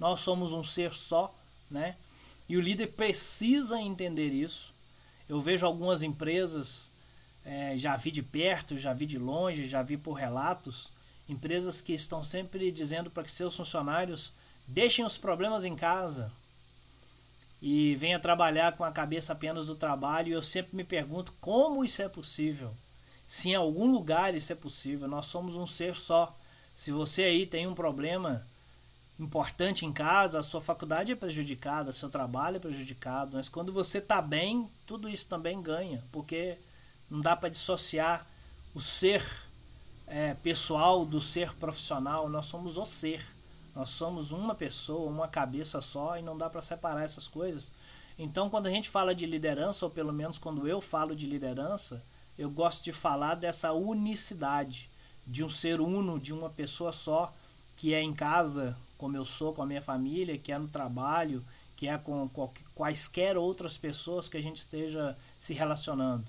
nós somos um ser só, né? E o líder precisa entender isso. Eu vejo algumas empresas, é, já vi de perto, já vi de longe, já vi por relatos, empresas que estão sempre dizendo para que seus funcionários deixem os problemas em casa e venha trabalhar com a cabeça apenas do trabalho. E eu sempre me pergunto como isso é possível. Se em algum lugar isso é possível, nós somos um ser só. Se você aí tem um problema importante em casa, a sua faculdade é prejudicada, seu trabalho é prejudicado, mas quando você está bem, tudo isso também ganha, porque não dá para dissociar o ser é, pessoal do ser profissional, nós somos o ser. Nós somos uma pessoa, uma cabeça só e não dá para separar essas coisas. Então, quando a gente fala de liderança, ou pelo menos quando eu falo de liderança, eu gosto de falar dessa unicidade, de um ser uno, de uma pessoa só, que é em casa, como eu sou com a minha família, que é no trabalho, que é com quaisquer outras pessoas que a gente esteja se relacionando.